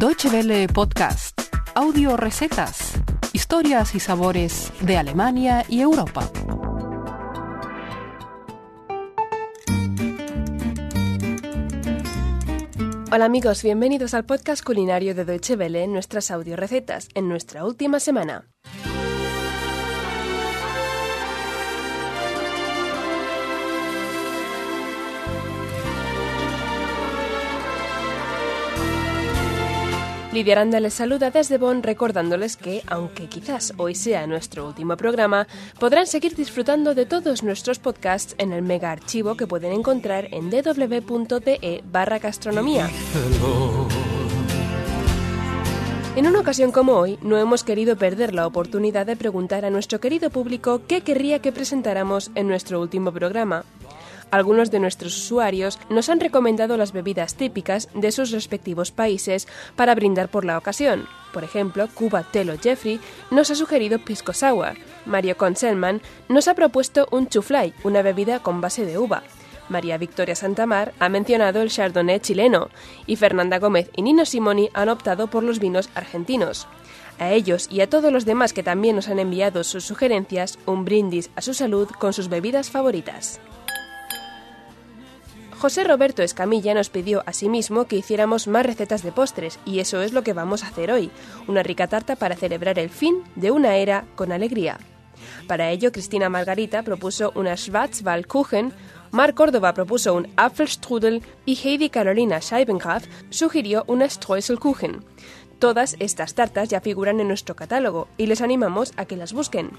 Deutsche Welle Podcast, audio recetas, historias y sabores de Alemania y Europa. Hola amigos, bienvenidos al podcast culinario de Deutsche Welle nuestras audio recetas en nuestra última semana. Lidia Aranda les saluda desde Bonn recordándoles que, aunque quizás hoy sea nuestro último programa, podrán seguir disfrutando de todos nuestros podcasts en el mega archivo que pueden encontrar en www.de barra gastronomía. En una ocasión como hoy, no hemos querido perder la oportunidad de preguntar a nuestro querido público qué querría que presentáramos en nuestro último programa. Algunos de nuestros usuarios nos han recomendado las bebidas típicas de sus respectivos países para brindar por la ocasión. Por ejemplo, Cuba Telo Jeffrey nos ha sugerido pisco sour. Mario Conselman nos ha propuesto un chuflay, una bebida con base de uva. María Victoria Santamar ha mencionado el Chardonnay chileno y Fernanda Gómez y Nino Simoni han optado por los vinos argentinos. A ellos y a todos los demás que también nos han enviado sus sugerencias, un brindis a su salud con sus bebidas favoritas. José Roberto Escamilla nos pidió asimismo que hiciéramos más recetas de postres y eso es lo que vamos a hacer hoy, una rica tarta para celebrar el fin de una era con alegría. Para ello, Cristina Margarita propuso una Schwarzwaldkuchen, Mar Córdoba propuso un Apfelstrudel y Heidi Carolina Scheibengraf sugirió una Streuselkuchen. Todas estas tartas ya figuran en nuestro catálogo y les animamos a que las busquen.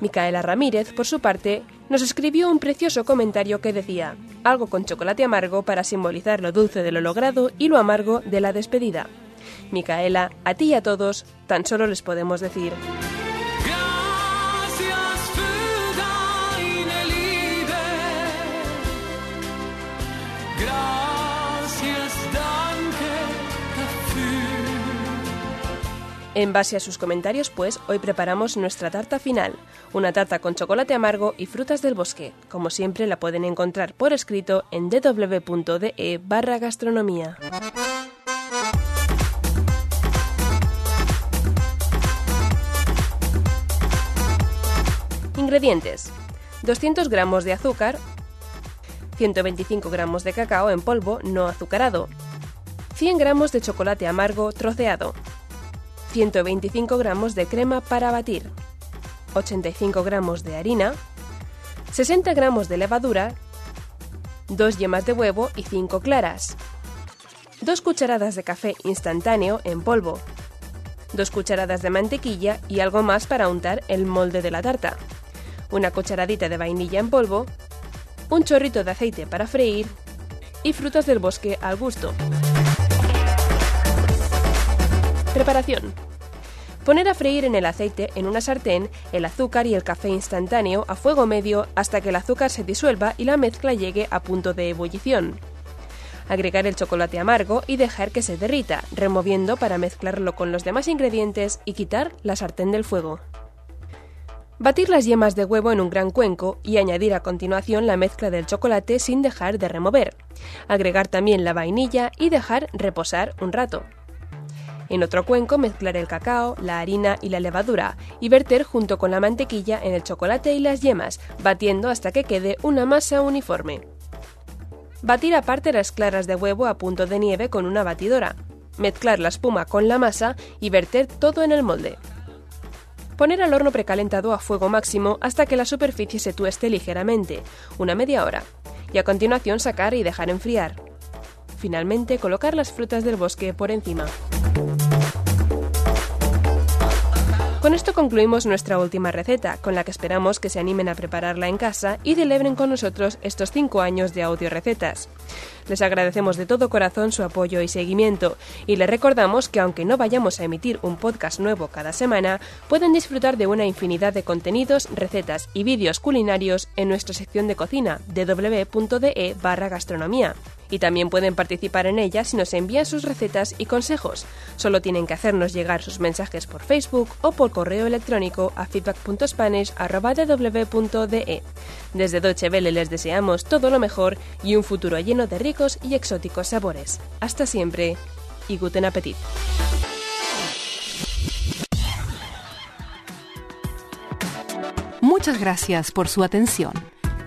Micaela Ramírez, por su parte, nos escribió un precioso comentario que decía, algo con chocolate amargo para simbolizar lo dulce de lo logrado y lo amargo de la despedida. Micaela, a ti y a todos, tan solo les podemos decir... En base a sus comentarios, pues, hoy preparamos nuestra tarta final, una tarta con chocolate amargo y frutas del bosque. Como siempre, la pueden encontrar por escrito en www.de barra gastronomía. Ingredientes. 200 gramos de azúcar, 125 gramos de cacao en polvo no azucarado, 100 gramos de chocolate amargo troceado, 125 gramos de crema para batir, 85 gramos de harina, 60 gramos de levadura, 2 yemas de huevo y 5 claras, 2 cucharadas de café instantáneo en polvo, 2 cucharadas de mantequilla y algo más para untar el molde de la tarta, una cucharadita de vainilla en polvo, un chorrito de aceite para freír y frutas del bosque al gusto. Preparación. Poner a freír en el aceite en una sartén el azúcar y el café instantáneo a fuego medio hasta que el azúcar se disuelva y la mezcla llegue a punto de ebullición. Agregar el chocolate amargo y dejar que se derrita, removiendo para mezclarlo con los demás ingredientes y quitar la sartén del fuego. Batir las yemas de huevo en un gran cuenco y añadir a continuación la mezcla del chocolate sin dejar de remover. Agregar también la vainilla y dejar reposar un rato. En otro cuenco mezclar el cacao, la harina y la levadura y verter junto con la mantequilla en el chocolate y las yemas, batiendo hasta que quede una masa uniforme. Batir aparte las claras de huevo a punto de nieve con una batidora. Mezclar la espuma con la masa y verter todo en el molde. Poner al horno precalentado a fuego máximo hasta que la superficie se tueste ligeramente, una media hora, y a continuación sacar y dejar enfriar. Finalmente colocar las frutas del bosque por encima. Con esto concluimos nuestra última receta, con la que esperamos que se animen a prepararla en casa y celebren con nosotros estos 5 años de audio recetas. Les agradecemos de todo corazón su apoyo y seguimiento y les recordamos que aunque no vayamos a emitir un podcast nuevo cada semana, pueden disfrutar de una infinidad de contenidos, recetas y vídeos culinarios en nuestra sección de cocina www.de barra gastronomía y también pueden participar en ella si nos envían sus recetas y consejos. Solo tienen que hacernos llegar sus mensajes por Facebook o por correo electrónico a feedback.spanish.ww.de. Desde Deutsche les deseamos todo lo mejor y un futuro lleno de ricos y exóticos sabores. Hasta siempre. y guten Appetit. Muchas gracias por su atención.